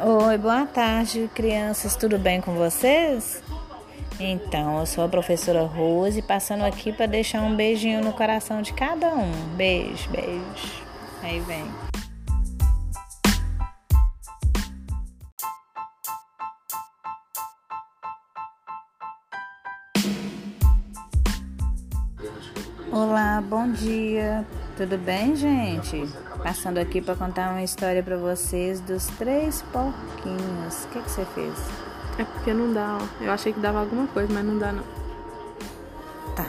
Oi, boa tarde, crianças. Tudo bem com vocês? Então, eu sou a professora Rose, passando aqui para deixar um beijinho no coração de cada um. Beijo, beijo. Aí vem. Olá, bom dia. Tudo bem, gente? Passando aqui para contar uma história para vocês dos três porquinhos. O que, que você fez? É porque não dá, ó. Eu achei que dava alguma coisa, mas não dá não. Tá.